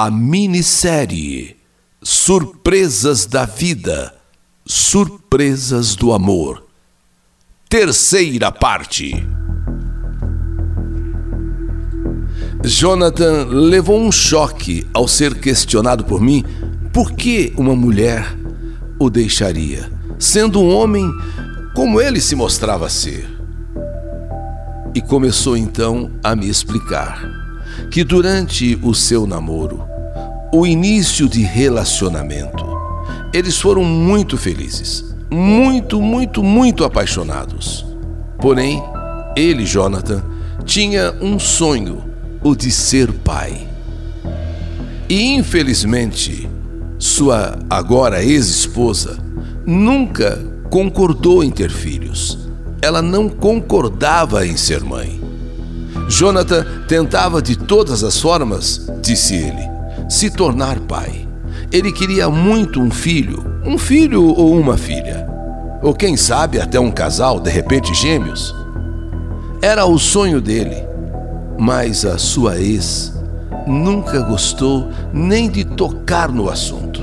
a minissérie Surpresas da Vida, Surpresas do Amor. Terceira parte. Jonathan levou um choque ao ser questionado por mim por que uma mulher o deixaria, sendo um homem como ele se mostrava ser. E começou então a me explicar que durante o seu namoro, o início de relacionamento, eles foram muito felizes, muito, muito, muito apaixonados. Porém, ele, Jonathan, tinha um sonho, o de ser pai. E infelizmente, sua agora ex-esposa nunca concordou em ter filhos. Ela não concordava em ser mãe. Jonathan tentava de todas as formas, disse ele, se tornar pai. Ele queria muito um filho, um filho ou uma filha. Ou quem sabe até um casal, de repente gêmeos. Era o sonho dele, mas a sua ex nunca gostou nem de tocar no assunto.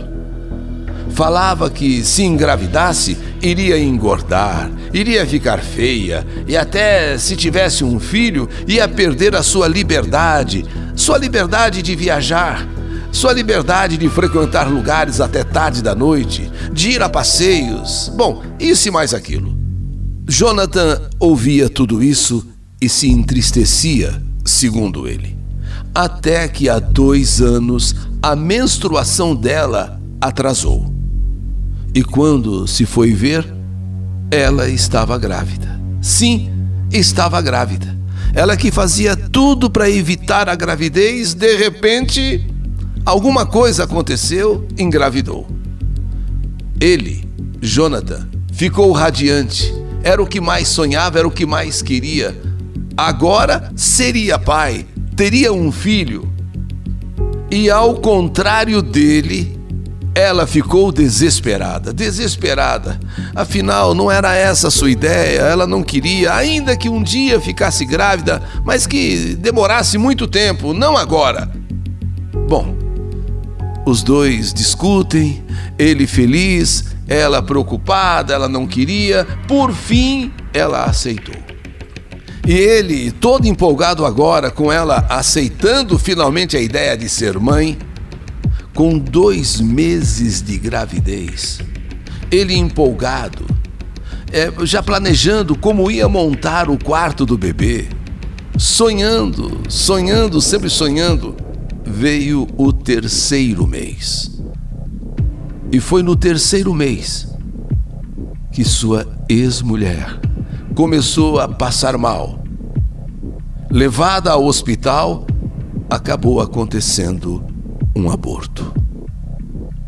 Falava que se engravidasse, iria engordar, iria ficar feia e até se tivesse um filho, ia perder a sua liberdade, sua liberdade de viajar, sua liberdade de frequentar lugares até tarde da noite, de ir a passeios, bom, isso e mais aquilo. Jonathan ouvia tudo isso e se entristecia, segundo ele. Até que há dois anos a menstruação dela atrasou. E quando se foi ver, ela estava grávida. Sim, estava grávida. Ela que fazia tudo para evitar a gravidez, de repente, alguma coisa aconteceu, engravidou. Ele, Jonathan, ficou radiante. Era o que mais sonhava, era o que mais queria. Agora seria pai, teria um filho. E ao contrário dele, ela ficou desesperada, desesperada. Afinal, não era essa a sua ideia, ela não queria, ainda que um dia ficasse grávida, mas que demorasse muito tempo, não agora. Bom, os dois discutem, ele feliz, ela preocupada, ela não queria, por fim, ela aceitou. E ele, todo empolgado agora com ela aceitando finalmente a ideia de ser mãe, com dois meses de gravidez, ele empolgado, é, já planejando como ia montar o quarto do bebê, sonhando, sonhando, sempre sonhando, veio o terceiro mês. E foi no terceiro mês que sua ex-mulher começou a passar mal. Levada ao hospital, acabou acontecendo um aborto.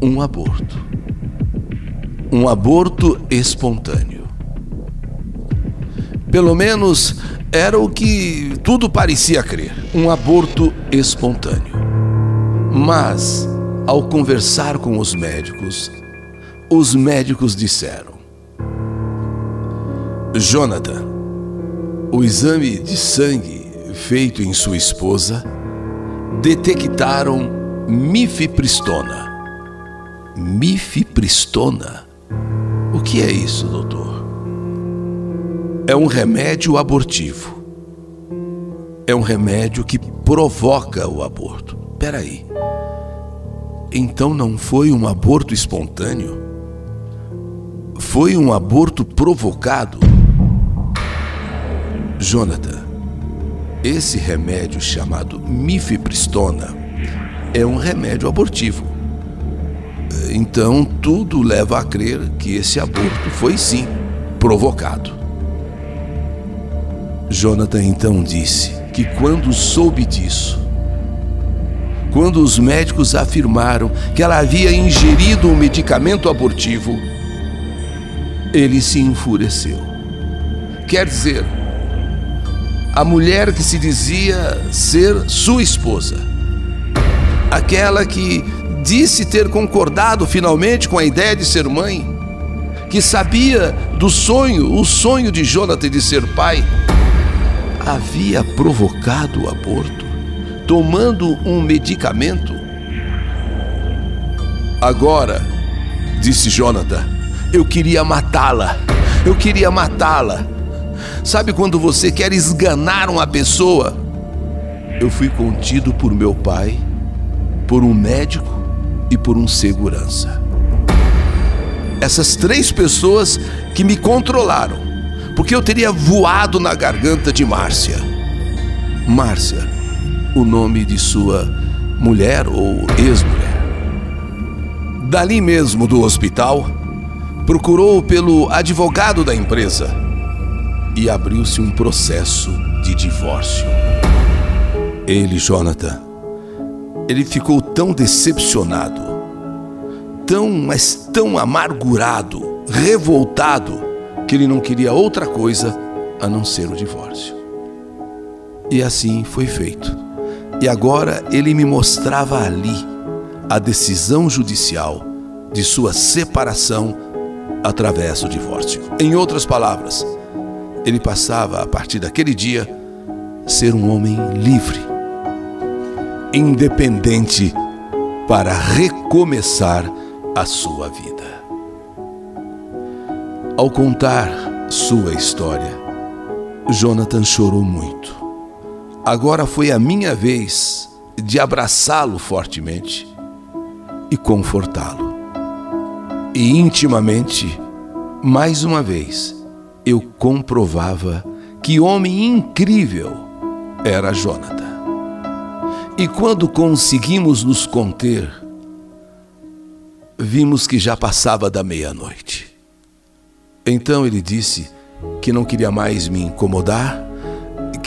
Um aborto. Um aborto espontâneo. Pelo menos era o que tudo parecia crer: um aborto espontâneo. Mas, ao conversar com os médicos, os médicos disseram: Jonathan, o exame de sangue feito em sua esposa detectaram mifepristona. Mifepristona? O que é isso, doutor? É um remédio abortivo. É um remédio que provoca o aborto. Peraí. Então não foi um aborto espontâneo? Foi um aborto provocado? Jonathan, esse remédio chamado mifepristona é um remédio abortivo. Então tudo leva a crer que esse aborto foi sim provocado. Jonathan então disse que quando soube disso, quando os médicos afirmaram que ela havia ingerido um medicamento abortivo, ele se enfureceu. Quer dizer, a mulher que se dizia ser sua esposa aquela que disse ter concordado finalmente com a ideia de ser mãe, que sabia do sonho, o sonho de Jonathan de ser pai, havia provocado o aborto, tomando um medicamento. Agora, disse Jonathan, eu queria matá-la. Eu queria matá-la. Sabe quando você quer esganar uma pessoa? Eu fui contido por meu pai, por um médico e por um segurança. Essas três pessoas que me controlaram, porque eu teria voado na garganta de Márcia. Márcia, o nome de sua mulher ou ex-mulher. Dali mesmo do hospital, procurou pelo advogado da empresa e abriu-se um processo de divórcio. Ele, Jonathan, ele ficou tão decepcionado, tão, mas tão amargurado, revoltado, que ele não queria outra coisa a não ser o divórcio. E assim foi feito. E agora ele me mostrava ali a decisão judicial de sua separação através do divórcio. Em outras palavras, ele passava a partir daquele dia ser um homem livre, independente para recomeçar a sua vida. Ao contar sua história, Jonathan chorou muito. Agora foi a minha vez de abraçá-lo fortemente e confortá-lo. E intimamente, mais uma vez, eu comprovava que homem incrível era Jonathan. E quando conseguimos nos conter, vimos que já passava da meia-noite. Então ele disse que não queria mais me incomodar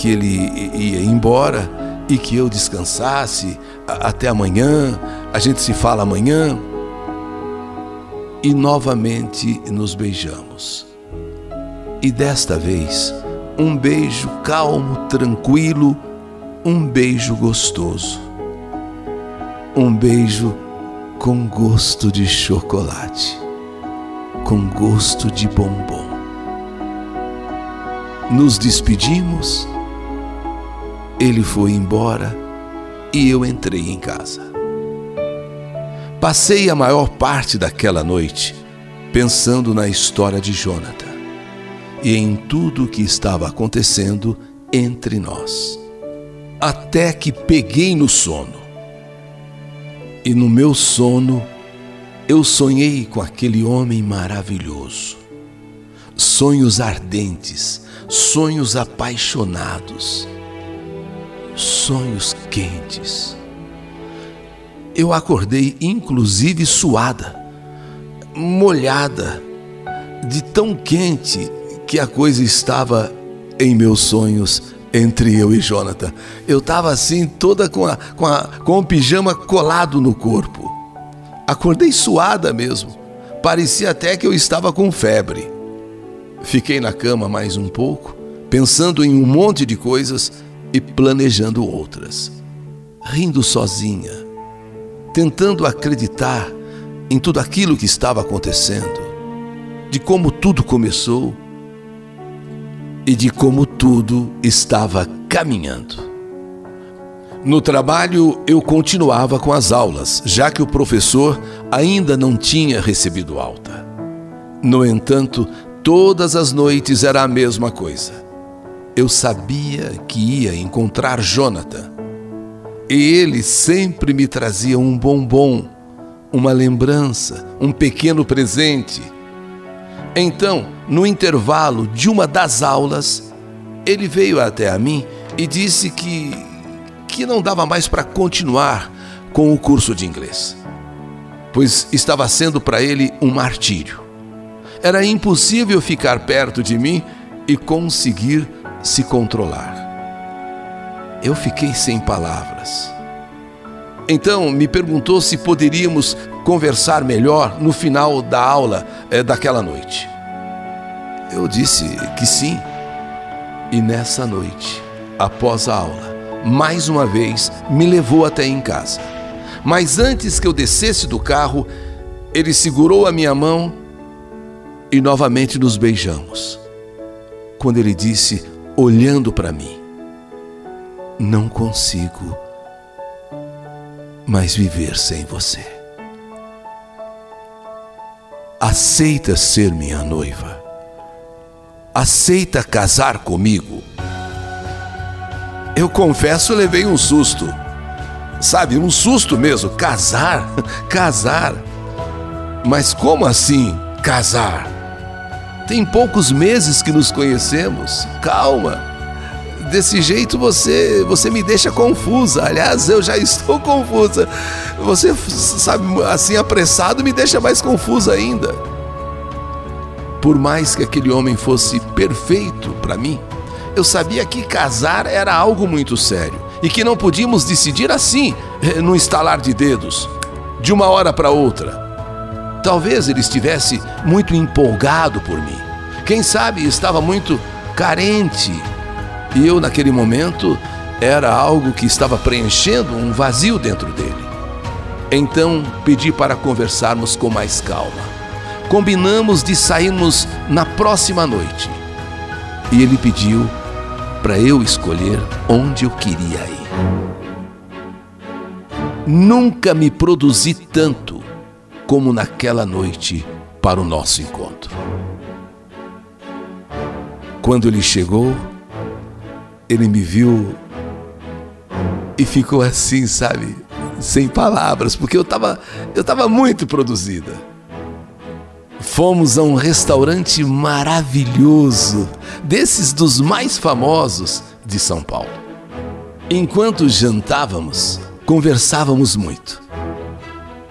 que ele ia embora e que eu descansasse até amanhã, a gente se fala amanhã. E novamente nos beijamos. E desta vez, um beijo calmo, tranquilo, um beijo gostoso. Um beijo com gosto de chocolate, com gosto de bombom. Nos despedimos ele foi embora e eu entrei em casa. Passei a maior parte daquela noite pensando na história de Jonathan e em tudo o que estava acontecendo entre nós. Até que peguei no sono. E no meu sono eu sonhei com aquele homem maravilhoso. Sonhos ardentes, sonhos apaixonados sonhos quentes. Eu acordei, inclusive, suada, molhada, de tão quente que a coisa estava em meus sonhos entre eu e Jonathan. Eu estava assim, toda com, a, com, a, com o pijama colado no corpo. Acordei suada mesmo. Parecia até que eu estava com febre. Fiquei na cama mais um pouco, pensando em um monte de coisas e planejando outras, rindo sozinha, tentando acreditar em tudo aquilo que estava acontecendo, de como tudo começou e de como tudo estava caminhando. No trabalho, eu continuava com as aulas, já que o professor ainda não tinha recebido alta. No entanto, todas as noites era a mesma coisa eu sabia que ia encontrar Jonathan. E ele sempre me trazia um bombom, uma lembrança, um pequeno presente. Então, no intervalo de uma das aulas, ele veio até a mim e disse que que não dava mais para continuar com o curso de inglês, pois estava sendo para ele um martírio. Era impossível ficar perto de mim e conseguir se controlar. Eu fiquei sem palavras. Então me perguntou se poderíamos conversar melhor no final da aula é, daquela noite. Eu disse que sim. E nessa noite, após a aula, mais uma vez me levou até em casa. Mas antes que eu descesse do carro, ele segurou a minha mão e novamente nos beijamos. Quando ele disse: olhando para mim. Não consigo mais viver sem você. aceita ser minha noiva? Aceita casar comigo? Eu confesso, levei um susto. Sabe, um susto mesmo. Casar? Casar. Mas como assim casar? Tem poucos meses que nos conhecemos. Calma. Desse jeito você você me deixa confusa. Aliás, eu já estou confusa. Você sabe, assim apressado me deixa mais confusa ainda. Por mais que aquele homem fosse perfeito para mim, eu sabia que casar era algo muito sério e que não podíamos decidir assim, eh, no estalar de dedos, de uma hora para outra. Talvez ele estivesse muito empolgado por mim. Quem sabe estava muito carente. E eu, naquele momento, era algo que estava preenchendo um vazio dentro dele. Então pedi para conversarmos com mais calma. Combinamos de sairmos na próxima noite. E ele pediu para eu escolher onde eu queria ir. Nunca me produzi tanto como naquela noite para o nosso encontro. Quando ele chegou, ele me viu e ficou assim, sabe, sem palavras, porque eu estava eu tava muito produzida. Fomos a um restaurante maravilhoso, desses dos mais famosos de São Paulo. Enquanto jantávamos, conversávamos muito.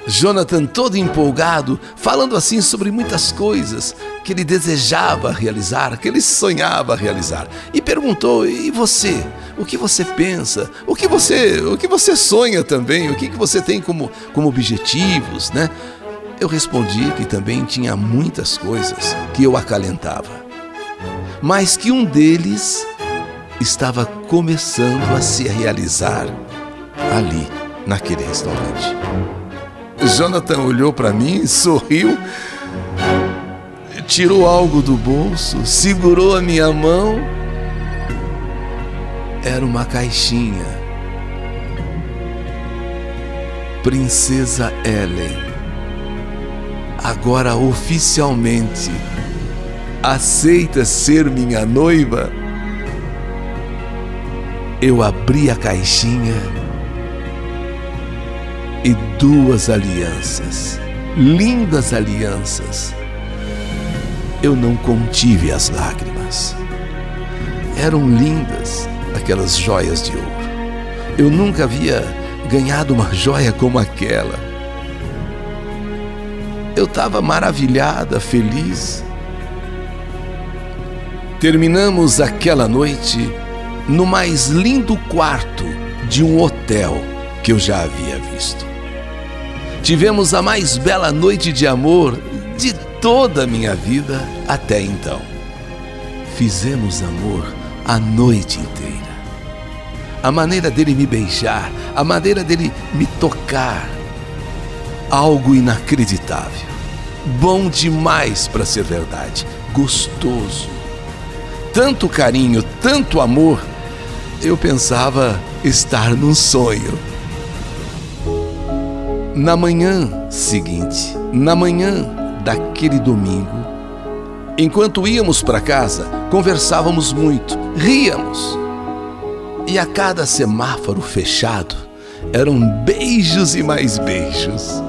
Jonathan, todo empolgado, falando assim sobre muitas coisas que ele desejava realizar, que ele sonhava realizar, e perguntou: "E você? O que você pensa? O que você, o que você sonha também? O que que você tem como como objetivos, né?" Eu respondi que também tinha muitas coisas que eu acalentava, mas que um deles estava começando a se realizar ali, naquele restaurante. Jonathan olhou para mim, sorriu, tirou algo do bolso, segurou a minha mão. Era uma caixinha. Princesa Ellen, agora oficialmente aceita ser minha noiva? Eu abri a caixinha e duas alianças, lindas alianças. Eu não contive as lágrimas. Eram lindas aquelas joias de ouro. Eu nunca havia ganhado uma joia como aquela. Eu estava maravilhada, feliz. Terminamos aquela noite no mais lindo quarto de um hotel que eu já havia visto. Tivemos a mais bela noite de amor de toda a minha vida até então. Fizemos amor a noite inteira. A maneira dele me beijar, a maneira dele me tocar, algo inacreditável. Bom demais para ser verdade, gostoso. Tanto carinho, tanto amor, eu pensava estar num sonho. Na manhã seguinte, na manhã daquele domingo, enquanto íamos para casa, conversávamos muito, ríamos. E a cada semáforo fechado, eram beijos e mais beijos,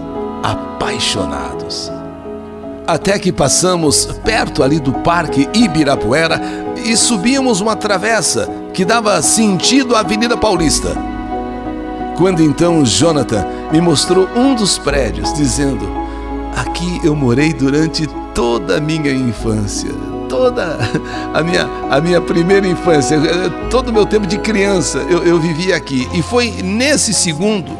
apaixonados. Até que passamos perto ali do Parque Ibirapuera e subimos uma travessa que dava sentido à Avenida Paulista. Quando então Jonathan me mostrou um dos prédios, dizendo: Aqui eu morei durante toda a minha infância, toda a minha, a minha primeira infância, todo o meu tempo de criança eu, eu vivi aqui. E foi nesse segundo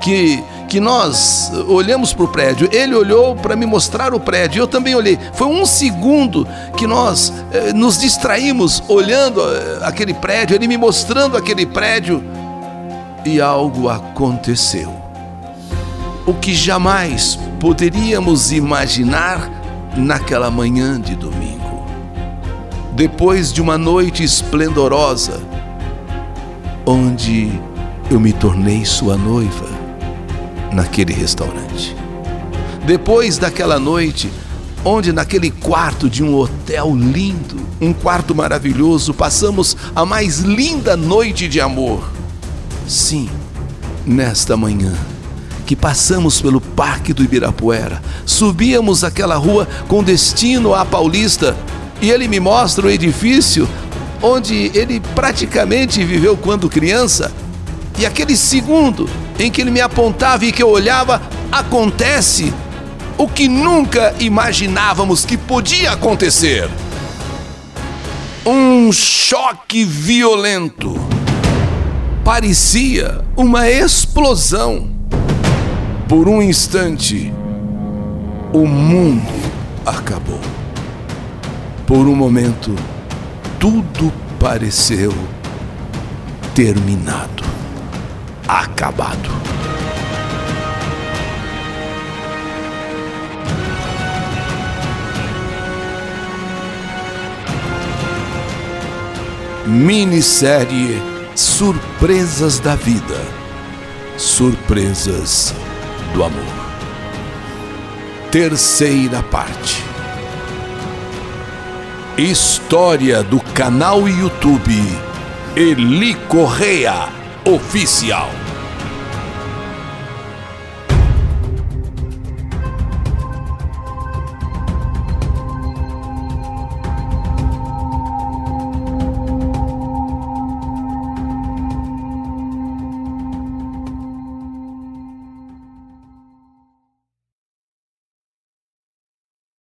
que, que nós olhamos para o prédio. Ele olhou para me mostrar o prédio, eu também olhei. Foi um segundo que nós eh, nos distraímos olhando eh, aquele prédio, ele me mostrando aquele prédio e algo aconteceu. O que jamais poderíamos imaginar naquela manhã de domingo. Depois de uma noite esplendorosa, onde eu me tornei sua noiva naquele restaurante. Depois daquela noite, onde naquele quarto de um hotel lindo, um quarto maravilhoso, passamos a mais linda noite de amor. Sim, nesta manhã que passamos pelo Parque do Ibirapuera, subíamos aquela rua com destino à Paulista e ele me mostra o edifício onde ele praticamente viveu quando criança. E aquele segundo em que ele me apontava e que eu olhava, acontece o que nunca imaginávamos que podia acontecer. Um choque violento. Parecia uma explosão. Por um instante, o mundo acabou. Por um momento, tudo pareceu terminado, acabado. Minissérie Surpresas da Vida Surpresas do Amor. Terceira parte. História do canal YouTube Eli Correia Oficial.